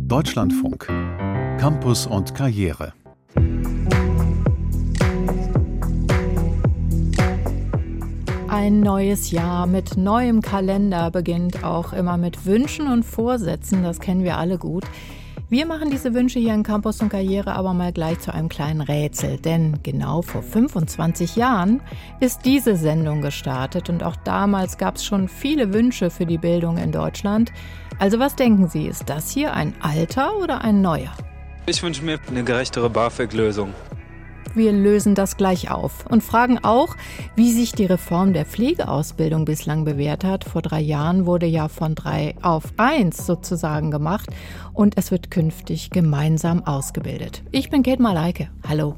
Deutschlandfunk. Campus und Karriere. Ein neues Jahr mit neuem Kalender beginnt auch immer mit Wünschen und Vorsätzen, das kennen wir alle gut. Wir machen diese Wünsche hier in Campus und Karriere aber mal gleich zu einem kleinen Rätsel, denn genau vor 25 Jahren ist diese Sendung gestartet und auch damals gab es schon viele Wünsche für die Bildung in Deutschland. Also was denken Sie, ist das hier ein alter oder ein neuer? Ich wünsche mir eine gerechtere BAföG-Lösung. Wir lösen das gleich auf und fragen auch, wie sich die Reform der Pflegeausbildung bislang bewährt hat. Vor drei Jahren wurde ja von drei auf eins sozusagen gemacht und es wird künftig gemeinsam ausgebildet. Ich bin Kate Malaike. Hallo.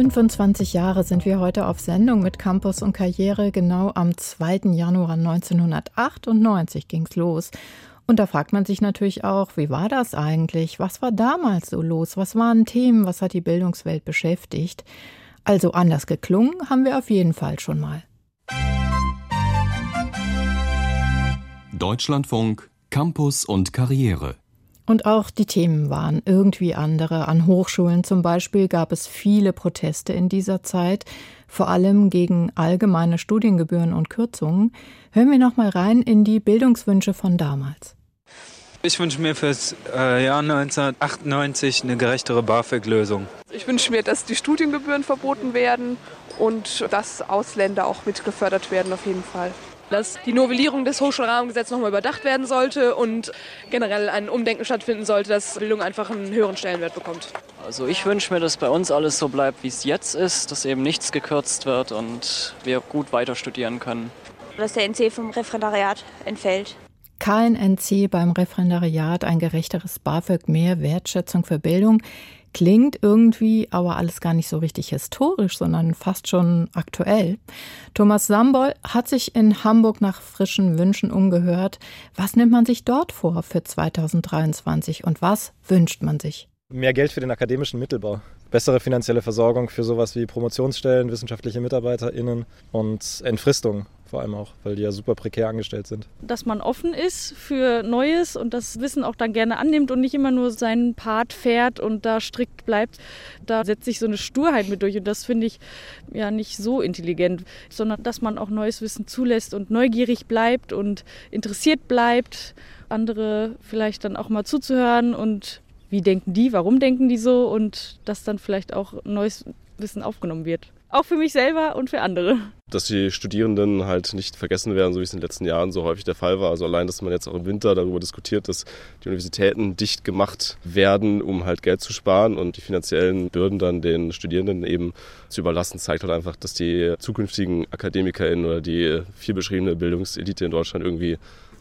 25 Jahre sind wir heute auf Sendung mit Campus und Karriere. Genau am 2. Januar 1998 ging's los. Und da fragt man sich natürlich auch, wie war das eigentlich? Was war damals so los? Was waren Themen? Was hat die Bildungswelt beschäftigt? Also anders geklungen haben wir auf jeden Fall schon mal. Deutschlandfunk, Campus und Karriere. Und auch die Themen waren irgendwie andere. An Hochschulen zum Beispiel gab es viele Proteste in dieser Zeit, vor allem gegen allgemeine Studiengebühren und Kürzungen. Hören wir noch mal rein in die Bildungswünsche von damals. Ich wünsche mir fürs äh, Jahr 1998 eine gerechtere BAföG-Lösung. Ich wünsche mir, dass die Studiengebühren verboten werden und dass Ausländer auch mit gefördert werden auf jeden Fall dass die Novellierung des Hochschulrahmengesetzes nochmal überdacht werden sollte und generell ein Umdenken stattfinden sollte, dass Bildung einfach einen höheren Stellenwert bekommt. Also ich wünsche mir, dass bei uns alles so bleibt, wie es jetzt ist, dass eben nichts gekürzt wird und wir gut weiter studieren können. Dass der NC vom Referendariat entfällt. Kein NC beim Referendariat, ein gerechteres BAföG, mehr Wertschätzung für Bildung. Klingt irgendwie aber alles gar nicht so richtig historisch, sondern fast schon aktuell. Thomas Sambol hat sich in Hamburg nach frischen Wünschen umgehört. Was nimmt man sich dort vor für 2023 und was wünscht man sich? Mehr Geld für den akademischen Mittelbau, bessere finanzielle Versorgung für sowas wie Promotionsstellen, wissenschaftliche MitarbeiterInnen und Entfristung vor allem auch, weil die ja super prekär angestellt sind. Dass man offen ist für Neues und das Wissen auch dann gerne annimmt und nicht immer nur seinen Part fährt und da strikt bleibt. Da setzt sich so eine Sturheit mit durch und das finde ich ja nicht so intelligent, sondern dass man auch neues Wissen zulässt und neugierig bleibt und interessiert bleibt, andere vielleicht dann auch mal zuzuhören und wie denken die, warum denken die so und dass dann vielleicht auch neues Wissen aufgenommen wird. Auch für mich selber und für andere. Dass die Studierenden halt nicht vergessen werden, so wie es in den letzten Jahren so häufig der Fall war. Also allein, dass man jetzt auch im Winter darüber diskutiert, dass die Universitäten dicht gemacht werden, um halt Geld zu sparen und die finanziellen Bürden dann den Studierenden eben zu überlassen, zeigt halt einfach, dass die zukünftigen AkademikerInnen oder die viel beschriebene Bildungselite in Deutschland irgendwie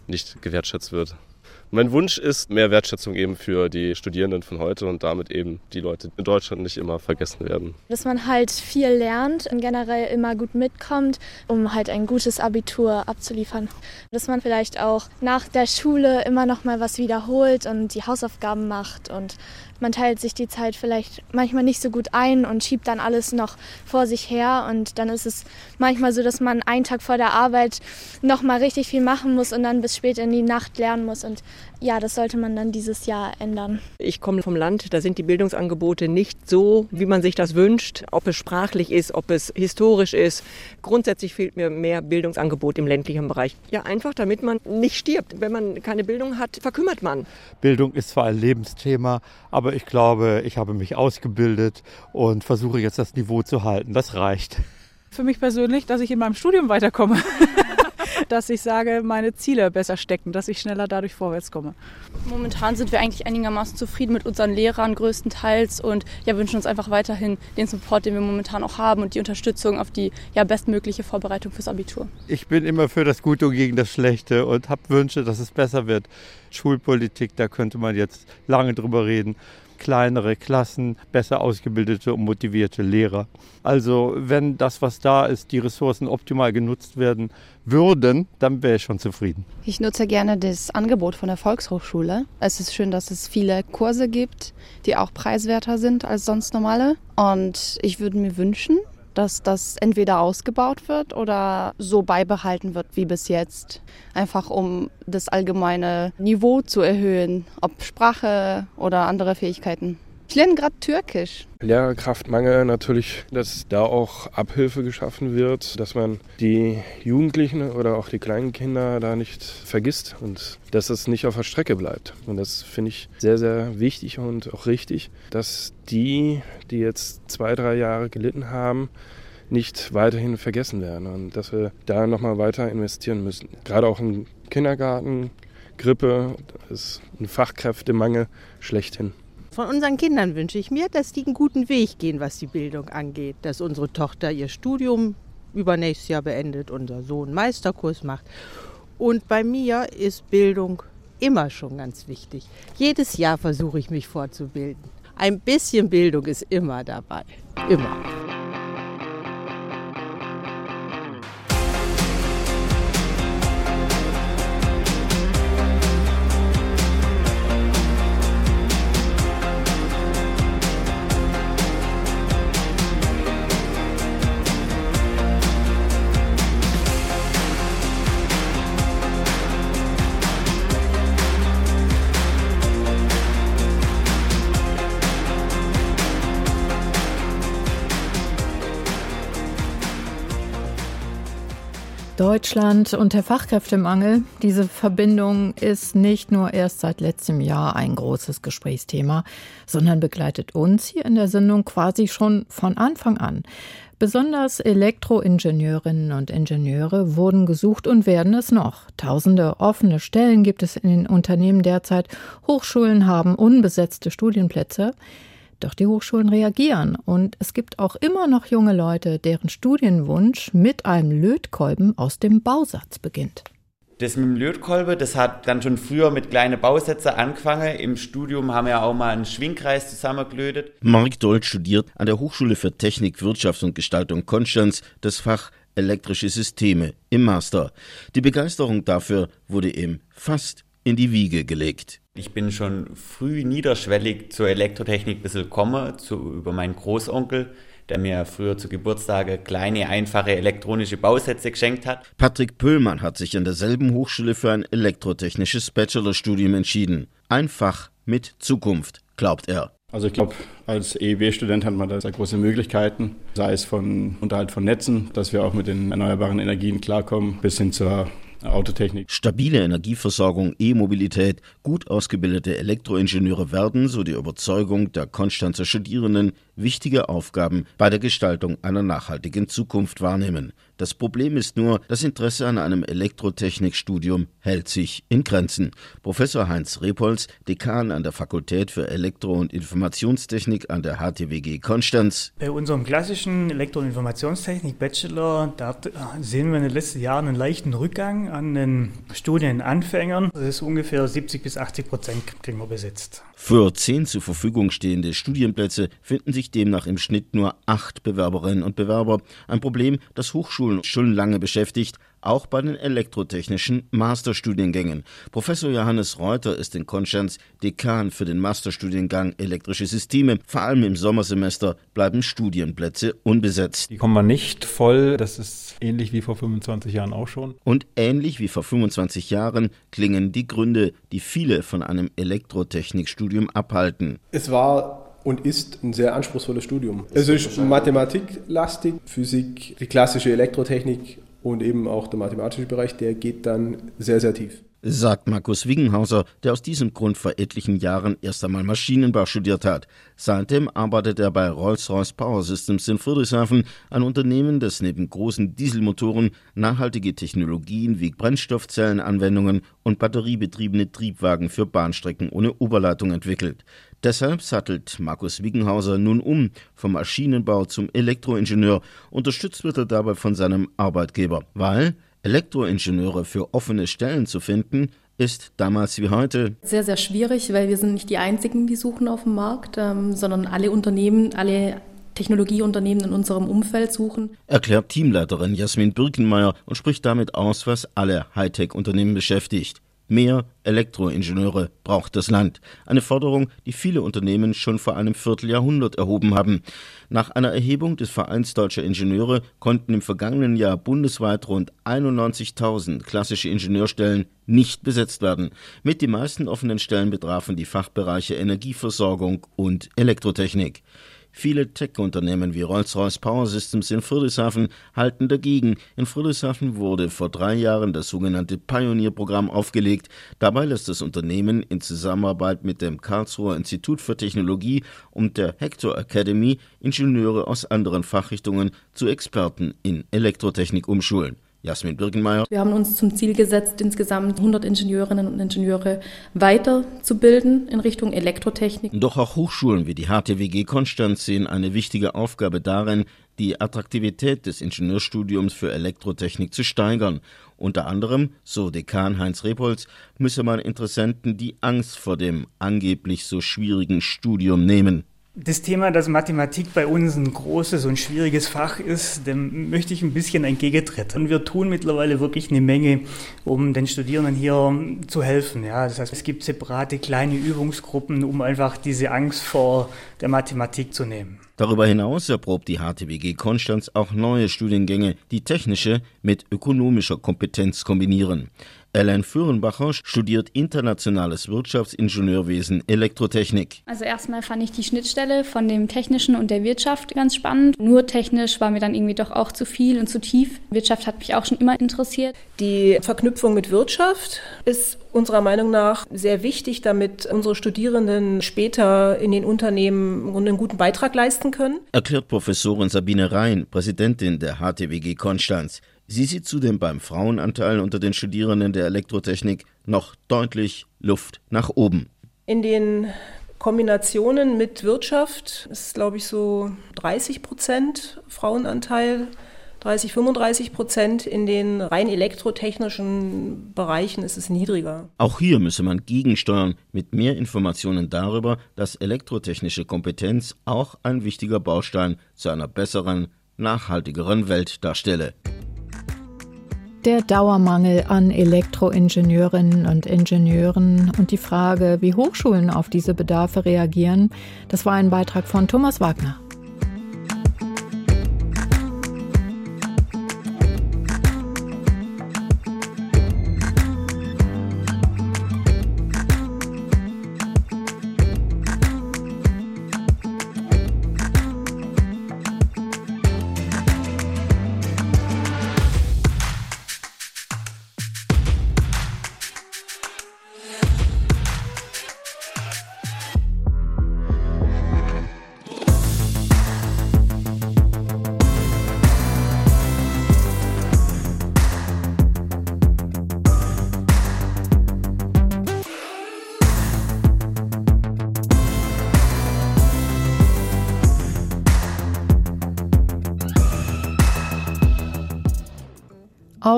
nicht gewertschätzt wird. Mein Wunsch ist, mehr Wertschätzung eben für die Studierenden von heute und damit eben die Leute in Deutschland nicht immer vergessen werden. Dass man halt viel lernt und generell immer gut mitkommt, um halt ein gutes Abitur abzuliefern. Dass man vielleicht auch nach der Schule immer noch mal was wiederholt und die Hausaufgaben macht und man teilt sich die Zeit vielleicht manchmal nicht so gut ein und schiebt dann alles noch vor sich her. Und dann ist es manchmal so, dass man einen Tag vor der Arbeit noch mal richtig viel machen muss und dann bis spät in die Nacht lernen muss. Und ja, das sollte man dann dieses Jahr ändern. Ich komme vom Land, da sind die Bildungsangebote nicht so, wie man sich das wünscht, ob es sprachlich ist, ob es historisch ist. Grundsätzlich fehlt mir mehr Bildungsangebot im ländlichen Bereich. Ja, einfach damit man nicht stirbt. Wenn man keine Bildung hat, verkümmert man. Bildung ist zwar ein Lebensthema, aber ich glaube, ich habe mich ausgebildet und versuche jetzt das Niveau zu halten. Das reicht. Für mich persönlich, dass ich in meinem Studium weiterkomme. dass ich sage, meine Ziele besser stecken, dass ich schneller dadurch vorwärts komme. Momentan sind wir eigentlich einigermaßen zufrieden mit unseren Lehrern größtenteils und ja, wünschen uns einfach weiterhin den Support, den wir momentan auch haben und die Unterstützung auf die ja, bestmögliche Vorbereitung fürs Abitur. Ich bin immer für das Gute und gegen das Schlechte und habe Wünsche, dass es besser wird. Schulpolitik, da könnte man jetzt lange drüber reden. Kleinere Klassen, besser ausgebildete und motivierte Lehrer. Also wenn das, was da ist, die Ressourcen optimal genutzt werden würden, dann wäre ich schon zufrieden. Ich nutze gerne das Angebot von der Volkshochschule. Es ist schön, dass es viele Kurse gibt, die auch preiswerter sind als sonst normale. Und ich würde mir wünschen, dass das entweder ausgebaut wird oder so beibehalten wird wie bis jetzt. Einfach um das allgemeine Niveau zu erhöhen, ob Sprache oder andere Fähigkeiten. Ich lerne gerade Türkisch. Lehrerkraftmangel natürlich, dass da auch Abhilfe geschaffen wird, dass man die Jugendlichen oder auch die kleinen Kinder da nicht vergisst und dass es nicht auf der Strecke bleibt. Und das finde ich sehr, sehr wichtig und auch richtig, dass die, die jetzt zwei, drei Jahre gelitten haben, nicht weiterhin vergessen werden und dass wir da nochmal weiter investieren müssen. Gerade auch im Kindergarten, Grippe, ist ein Fachkräftemangel schlechthin. Von unseren Kindern wünsche ich mir, dass die einen guten Weg gehen, was die Bildung angeht. Dass unsere Tochter ihr Studium übernächstes Jahr beendet, unser Sohn Meisterkurs macht. Und bei mir ist Bildung immer schon ganz wichtig. Jedes Jahr versuche ich mich fortzubilden. Ein bisschen Bildung ist immer dabei. Immer. Deutschland und der Fachkräftemangel. Diese Verbindung ist nicht nur erst seit letztem Jahr ein großes Gesprächsthema, sondern begleitet uns hier in der Sendung quasi schon von Anfang an. Besonders Elektroingenieurinnen und Ingenieure wurden gesucht und werden es noch. Tausende offene Stellen gibt es in den Unternehmen derzeit. Hochschulen haben unbesetzte Studienplätze. Doch die Hochschulen reagieren und es gibt auch immer noch junge Leute, deren Studienwunsch mit einem Lötkolben aus dem Bausatz beginnt. Das mit dem Lötkolben, das hat dann schon früher mit kleinen Bausätzen angefangen. Im Studium haben wir auch mal einen Schwingkreis zusammengelötet. Mark Dold studiert an der Hochschule für Technik, Wirtschaft und Gestaltung Konstanz das Fach elektrische Systeme im Master. Die Begeisterung dafür wurde ihm fast in die Wiege gelegt. Ich bin schon früh niederschwellig zur Elektrotechnik ein bisschen gekommen, zu, über meinen Großonkel, der mir früher zu Geburtstage kleine, einfache elektronische Bausätze geschenkt hat. Patrick Pöllmann hat sich an derselben Hochschule für ein elektrotechnisches Bachelorstudium entschieden. Ein Fach mit Zukunft, glaubt er. Also ich glaube, als EEB-Student hat man da sehr große Möglichkeiten, sei es von Unterhalt von Netzen, dass wir auch mit den erneuerbaren Energien klarkommen, bis hin zur Autotechnik. Stabile Energieversorgung, E-Mobilität, gut ausgebildete Elektroingenieure werden, so die Überzeugung der Konstanzer Studierenden, wichtige Aufgaben bei der Gestaltung einer nachhaltigen Zukunft wahrnehmen. Das Problem ist nur, das Interesse an einem Elektrotechnikstudium hält sich in Grenzen. Professor Heinz Repolz, Dekan an der Fakultät für Elektro- und Informationstechnik an der HTWG Konstanz. Bei unserem klassischen Elektro- und Informationstechnik Bachelor, da sehen wir in den letzten Jahren einen leichten Rückgang an den Studienanfängern. Das ist ungefähr 70 bis 80 Prozent kriegen wir besetzt. Für zehn zur Verfügung stehende Studienplätze finden sich demnach im Schnitt nur acht Bewerberinnen und Bewerber. Ein Problem, das Hochschulen schon lange beschäftigt, auch bei den elektrotechnischen Masterstudiengängen. Professor Johannes Reuter ist in Konstanz Dekan für den Masterstudiengang Elektrische Systeme. Vor allem im Sommersemester bleiben Studienplätze unbesetzt. Die kommen wir nicht voll. Das ist ähnlich wie vor 25 Jahren auch schon. Und ähnlich wie vor 25 Jahren klingen die Gründe, die viele von einem Elektrotechnikstudium abhalten. Es war und ist ein sehr anspruchsvolles Studium. Es ist mathematiklastig, Physik, die klassische Elektrotechnik und eben auch der mathematische Bereich, der geht dann sehr, sehr tief. Sagt Markus Wiggenhauser, der aus diesem Grund vor etlichen Jahren erst einmal Maschinenbau studiert hat. Seitdem arbeitet er bei Rolls-Royce Power Systems in Friedrichshafen, ein Unternehmen, das neben großen Dieselmotoren nachhaltige Technologien wie Brennstoffzellenanwendungen und batteriebetriebene Triebwagen für Bahnstrecken ohne Oberleitung entwickelt. Deshalb sattelt Markus Wiggenhauser nun um vom Maschinenbau zum Elektroingenieur. Unterstützt wird er dabei von seinem Arbeitgeber, weil Elektroingenieure für offene Stellen zu finden ist damals wie heute sehr, sehr schwierig, weil wir sind nicht die Einzigen, die suchen auf dem Markt, ähm, sondern alle Unternehmen, alle Technologieunternehmen in unserem Umfeld suchen. Erklärt Teamleiterin Jasmin Birkenmeier und spricht damit aus, was alle Hightech-Unternehmen beschäftigt. Mehr Elektroingenieure braucht das Land. Eine Forderung, die viele Unternehmen schon vor einem Vierteljahrhundert erhoben haben. Nach einer Erhebung des Vereins Deutscher Ingenieure konnten im vergangenen Jahr bundesweit rund 91.000 klassische Ingenieurstellen nicht besetzt werden. Mit die meisten offenen Stellen betrafen die Fachbereiche Energieversorgung und Elektrotechnik. Viele Tech-Unternehmen wie Rolls-Royce Power Systems in Friedrichshafen halten dagegen. In Friedrichshafen wurde vor drei Jahren das sogenannte Pioneer-Programm aufgelegt. Dabei lässt das Unternehmen in Zusammenarbeit mit dem Karlsruher Institut für Technologie und der Hector Academy Ingenieure aus anderen Fachrichtungen zu Experten in Elektrotechnik umschulen. Jasmin Birkenmeier. Wir haben uns zum Ziel gesetzt, insgesamt 100 Ingenieurinnen und Ingenieure weiterzubilden in Richtung Elektrotechnik. Doch auch Hochschulen wie die HTWG Konstanz sehen eine wichtige Aufgabe darin, die Attraktivität des Ingenieurstudiums für Elektrotechnik zu steigern. Unter anderem, so Dekan Heinz Repolz, müsse man Interessenten die Angst vor dem angeblich so schwierigen Studium nehmen. Das Thema, dass Mathematik bei uns ein großes und schwieriges Fach ist, dem möchte ich ein bisschen entgegentreten. Und wir tun mittlerweile wirklich eine Menge, um den Studierenden hier zu helfen. Ja, das heißt, es gibt separate kleine Übungsgruppen, um einfach diese Angst vor der Mathematik zu nehmen. Darüber hinaus erprobt die HTWG Konstanz auch neue Studiengänge, die technische mit ökonomischer Kompetenz kombinieren. Ellen Führenbacher studiert internationales Wirtschaftsingenieurwesen Elektrotechnik. Also erstmal fand ich die Schnittstelle von dem Technischen und der Wirtschaft ganz spannend. Nur technisch war mir dann irgendwie doch auch zu viel und zu tief. Wirtschaft hat mich auch schon immer interessiert. Die Verknüpfung mit Wirtschaft ist unserer Meinung nach sehr wichtig, damit unsere Studierenden später in den Unternehmen einen guten Beitrag leisten können. Erklärt Professorin Sabine Rhein, Präsidentin der HTWG Konstanz. Sie sieht zudem beim Frauenanteil unter den Studierenden der Elektrotechnik noch deutlich Luft nach oben. In den Kombinationen mit Wirtschaft ist, glaube ich, so 30 Prozent Frauenanteil, 30, 35 Prozent. In den rein elektrotechnischen Bereichen ist es niedriger. Auch hier müsse man gegensteuern mit mehr Informationen darüber, dass elektrotechnische Kompetenz auch ein wichtiger Baustein zu einer besseren, nachhaltigeren Welt darstelle. Der Dauermangel an Elektroingenieurinnen und Ingenieuren und die Frage, wie Hochschulen auf diese Bedarfe reagieren, das war ein Beitrag von Thomas Wagner.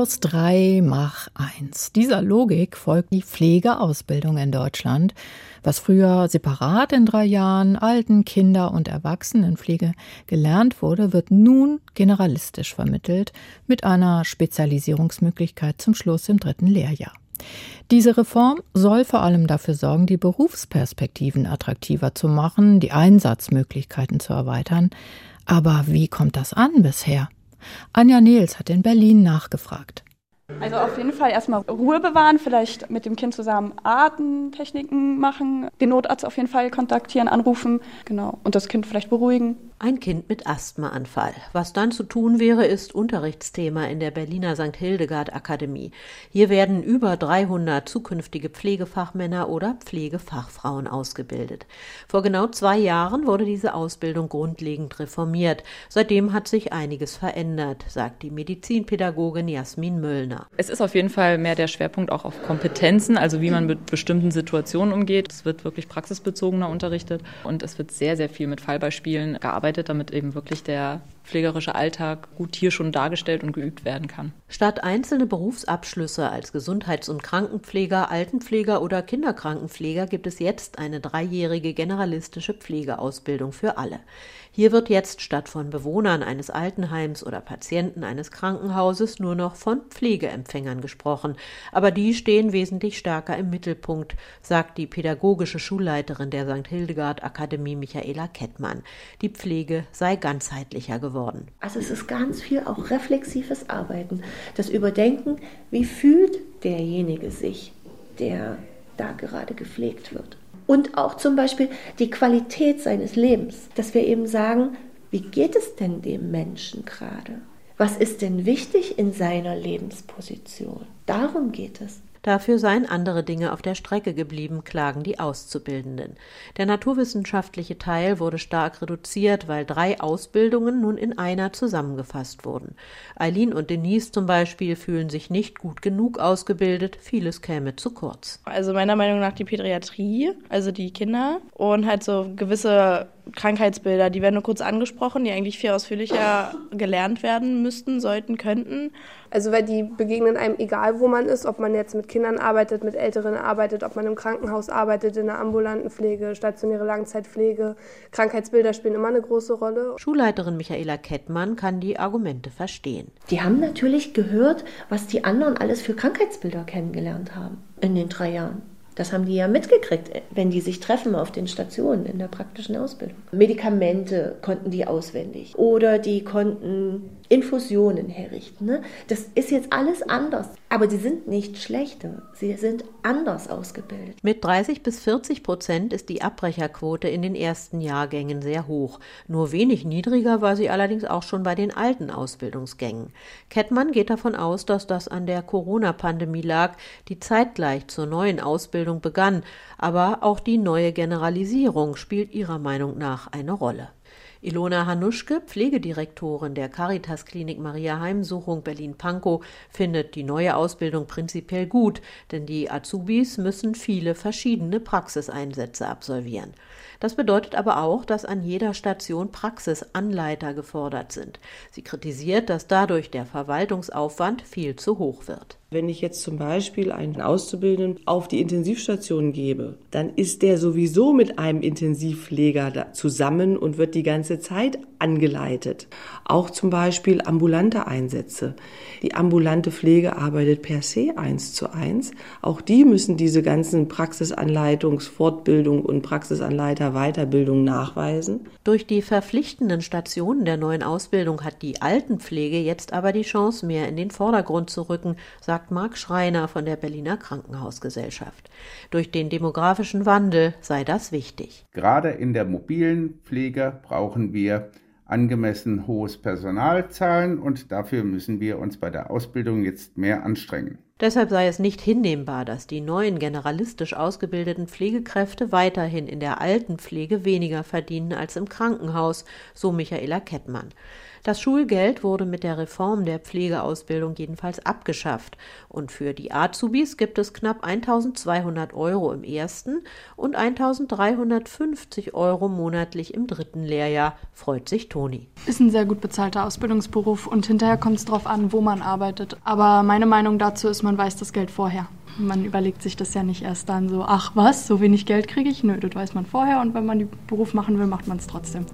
Aus drei mach eins. Dieser Logik folgt die Pflegeausbildung in Deutschland, was früher separat in drei Jahren Alten-, Kinder- und Erwachsenenpflege gelernt wurde, wird nun generalistisch vermittelt mit einer Spezialisierungsmöglichkeit zum Schluss im dritten Lehrjahr. Diese Reform soll vor allem dafür sorgen, die Berufsperspektiven attraktiver zu machen, die Einsatzmöglichkeiten zu erweitern. Aber wie kommt das an bisher? Anja Nils hat in Berlin nachgefragt. Also auf jeden Fall erstmal Ruhe bewahren, vielleicht mit dem Kind zusammen Atemtechniken machen, den Notarzt auf jeden Fall kontaktieren, anrufen, genau, und das Kind vielleicht beruhigen. Ein Kind mit Asthmaanfall. Was dann zu tun wäre, ist Unterrichtsthema in der Berliner St. Hildegard Akademie. Hier werden über 300 zukünftige Pflegefachmänner oder Pflegefachfrauen ausgebildet. Vor genau zwei Jahren wurde diese Ausbildung grundlegend reformiert. Seitdem hat sich einiges verändert, sagt die Medizinpädagogin Jasmin Möllner. Es ist auf jeden Fall mehr der Schwerpunkt auch auf Kompetenzen, also wie man mit bestimmten Situationen umgeht. Es wird wirklich praxisbezogener unterrichtet und es wird sehr, sehr viel mit Fallbeispielen gearbeitet, damit eben wirklich der pflegerische Alltag gut hier schon dargestellt und geübt werden kann. Statt einzelne Berufsabschlüsse als Gesundheits- und Krankenpfleger, Altenpfleger oder Kinderkrankenpfleger gibt es jetzt eine dreijährige generalistische Pflegeausbildung für alle. Hier wird jetzt statt von Bewohnern eines Altenheims oder Patienten eines Krankenhauses nur noch von Pflegeempfängern gesprochen. Aber die stehen wesentlich stärker im Mittelpunkt, sagt die pädagogische Schulleiterin der St. Hildegard Akademie Michaela Kettmann. Die Pflege sei ganzheitlicher geworden. Also es ist ganz viel auch reflexives Arbeiten, das Überdenken, wie fühlt derjenige sich, der da gerade gepflegt wird und auch zum Beispiel die Qualität seines Lebens, dass wir eben sagen, wie geht es denn dem Menschen gerade? Was ist denn wichtig in seiner Lebensposition? Darum geht es. Dafür seien andere Dinge auf der Strecke geblieben, klagen die Auszubildenden. Der naturwissenschaftliche Teil wurde stark reduziert, weil drei Ausbildungen nun in einer zusammengefasst wurden. Eileen und Denise zum Beispiel fühlen sich nicht gut genug ausgebildet, vieles käme zu kurz. Also meiner Meinung nach die Pädiatrie, also die Kinder und halt so gewisse Krankheitsbilder, die werden nur kurz angesprochen, die eigentlich viel ausführlicher gelernt werden müssten, sollten, könnten. Also weil die begegnen einem egal, wo man ist, ob man jetzt mit Kindern arbeitet, mit Älteren arbeitet, ob man im Krankenhaus arbeitet, in der ambulanten Pflege, stationäre Langzeitpflege. Krankheitsbilder spielen immer eine große Rolle. Schulleiterin Michaela Kettmann kann die Argumente verstehen. Die haben natürlich gehört, was die anderen alles für Krankheitsbilder kennengelernt haben in den drei Jahren. Das haben die ja mitgekriegt, wenn die sich treffen auf den Stationen in der praktischen Ausbildung. Medikamente konnten die auswendig oder die konnten Infusionen herrichten. Ne? Das ist jetzt alles anders. Aber die sind nicht schlechter. Sie sind anders ausgebildet. Mit 30 bis 40 Prozent ist die Abbrecherquote in den ersten Jahrgängen sehr hoch. Nur wenig niedriger war sie allerdings auch schon bei den alten Ausbildungsgängen. Kettmann geht davon aus, dass das an der Corona-Pandemie lag, die zeitgleich zur neuen Ausbildung begann. Aber auch die neue Generalisierung spielt ihrer Meinung nach eine Rolle. Ilona Hanuschke, Pflegedirektorin der Caritas Klinik Maria Heimsuchung Berlin-Pankow, findet die neue Ausbildung prinzipiell gut, denn die Azubis müssen viele verschiedene Praxiseinsätze absolvieren. Das bedeutet aber auch, dass an jeder Station Praxisanleiter gefordert sind. Sie kritisiert, dass dadurch der Verwaltungsaufwand viel zu hoch wird. Wenn ich jetzt zum Beispiel einen Auszubildenden auf die Intensivstation gebe, dann ist der sowieso mit einem Intensivpfleger zusammen und wird die ganze Zeit angeleitet. Auch zum Beispiel ambulante Einsätze. Die ambulante Pflege arbeitet per se eins zu eins. Auch die müssen diese ganzen Praxisanleitungs-, Fortbildung und Praxisanleiter Weiterbildung nachweisen. Durch die verpflichtenden Stationen der neuen Ausbildung hat die Altenpflege jetzt aber die Chance, mehr in den Vordergrund zu rücken, sagt sagt Marc Schreiner von der Berliner Krankenhausgesellschaft. Durch den demografischen Wandel sei das wichtig. Gerade in der mobilen Pflege brauchen wir angemessen hohes Personalzahlen und dafür müssen wir uns bei der Ausbildung jetzt mehr anstrengen. Deshalb sei es nicht hinnehmbar, dass die neuen generalistisch ausgebildeten Pflegekräfte weiterhin in der Altenpflege weniger verdienen als im Krankenhaus, so Michaela Kettmann. Das Schulgeld wurde mit der Reform der Pflegeausbildung jedenfalls abgeschafft und für die Azubis gibt es knapp 1200 Euro im ersten und 1350 Euro monatlich im dritten Lehrjahr, freut sich Toni. Ist ein sehr gut bezahlter Ausbildungsberuf und hinterher kommt es darauf an, wo man arbeitet. Aber meine Meinung dazu ist, man weiß das Geld vorher. Man überlegt sich das ja nicht erst dann so, ach was, so wenig Geld kriege ich? Nö, das weiß man vorher und wenn man den Beruf machen will, macht man es trotzdem.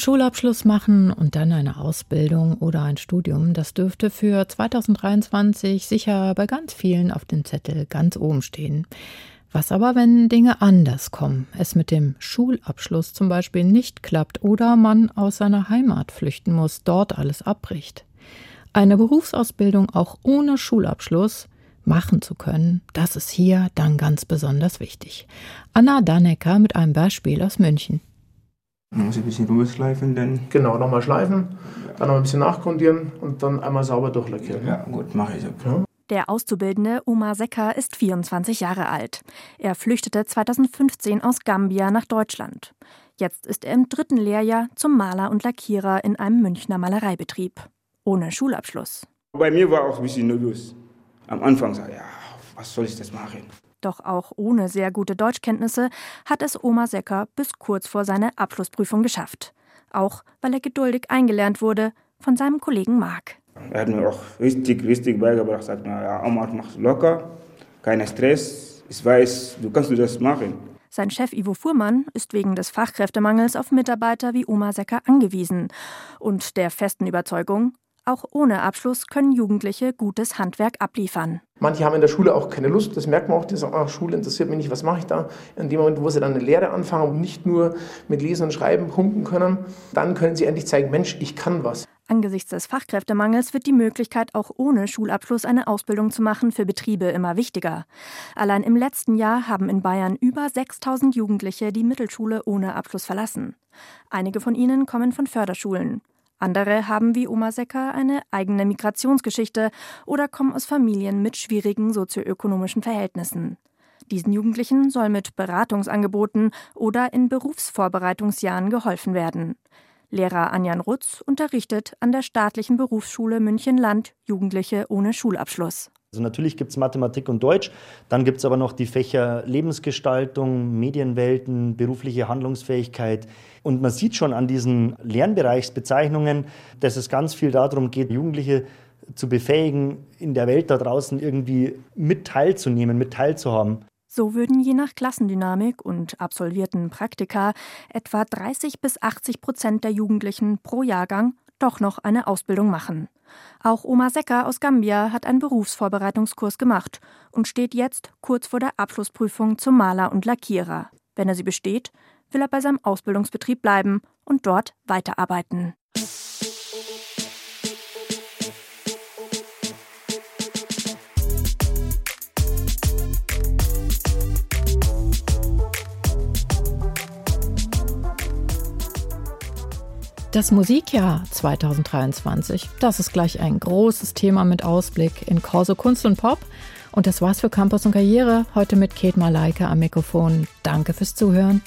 Schulabschluss machen und dann eine Ausbildung oder ein Studium, das dürfte für 2023 sicher bei ganz vielen auf dem Zettel ganz oben stehen. Was aber, wenn Dinge anders kommen, es mit dem Schulabschluss zum Beispiel nicht klappt oder man aus seiner Heimat flüchten muss, dort alles abbricht? Eine Berufsausbildung auch ohne Schulabschluss machen zu können, das ist hier dann ganz besonders wichtig. Anna Dannecker mit einem Beispiel aus München. Man muss ein bisschen rüberschleifen, dann. Genau, nochmal schleifen, dann noch ein bisschen nachgrundieren und dann einmal sauber durchlackieren. Ja, gut, mache ich. Ja. Der Auszubildende Omar Secker ist 24 Jahre alt. Er flüchtete 2015 aus Gambia nach Deutschland. Jetzt ist er im dritten Lehrjahr zum Maler und Lackierer in einem Münchner Malereibetrieb. Ohne Schulabschluss. Bei mir war auch ein bisschen nervös. Am Anfang sah ich, ja, was soll ich das machen? Doch auch ohne sehr gute Deutschkenntnisse hat es Oma Secker bis kurz vor seiner Abschlussprüfung geschafft. Auch weil er geduldig eingelernt wurde von seinem Kollegen Marc. Er hat mir auch richtig, richtig beigebracht. Sagt mir, ja, Omar, mach locker, kein Stress. Ich weiß, du kannst das machen. Sein Chef Ivo Fuhrmann ist wegen des Fachkräftemangels auf Mitarbeiter wie Oma Secker angewiesen und der festen Überzeugung, auch ohne Abschluss können Jugendliche gutes Handwerk abliefern. Manche haben in der Schule auch keine Lust, das merkt man auch, die sagen, ach, Schule interessiert mich nicht, was mache ich da? In dem Moment, wo sie dann eine Lehre anfangen und nicht nur mit Lesen und Schreiben punkten können, dann können sie endlich zeigen, Mensch, ich kann was. Angesichts des Fachkräftemangels wird die Möglichkeit, auch ohne Schulabschluss eine Ausbildung zu machen, für Betriebe immer wichtiger. Allein im letzten Jahr haben in Bayern über 6000 Jugendliche die Mittelschule ohne Abschluss verlassen. Einige von ihnen kommen von Förderschulen. Andere haben wie Oma Secker eine eigene Migrationsgeschichte oder kommen aus Familien mit schwierigen sozioökonomischen Verhältnissen. Diesen Jugendlichen soll mit Beratungsangeboten oder in Berufsvorbereitungsjahren geholfen werden. Lehrer Anjan Rutz unterrichtet an der staatlichen Berufsschule München-Land Jugendliche ohne Schulabschluss. Also natürlich gibt es Mathematik und Deutsch, dann gibt es aber noch die Fächer Lebensgestaltung, Medienwelten, berufliche Handlungsfähigkeit. Und man sieht schon an diesen Lernbereichsbezeichnungen, dass es ganz viel darum geht, Jugendliche zu befähigen, in der Welt da draußen irgendwie mit teilzunehmen, mit teilzuhaben. So würden je nach Klassendynamik und absolvierten Praktika etwa 30 bis 80 Prozent der Jugendlichen pro Jahrgang doch noch eine Ausbildung machen. Auch Oma Secker aus Gambia hat einen Berufsvorbereitungskurs gemacht und steht jetzt kurz vor der Abschlussprüfung zum Maler und Lackierer. Wenn er sie besteht, will er bei seinem Ausbildungsbetrieb bleiben und dort weiterarbeiten. Das Musikjahr 2023, das ist gleich ein großes Thema mit Ausblick in Corso Kunst und Pop. Und das war's für Campus und Karriere. Heute mit Kate Malaika am Mikrofon. Danke fürs Zuhören.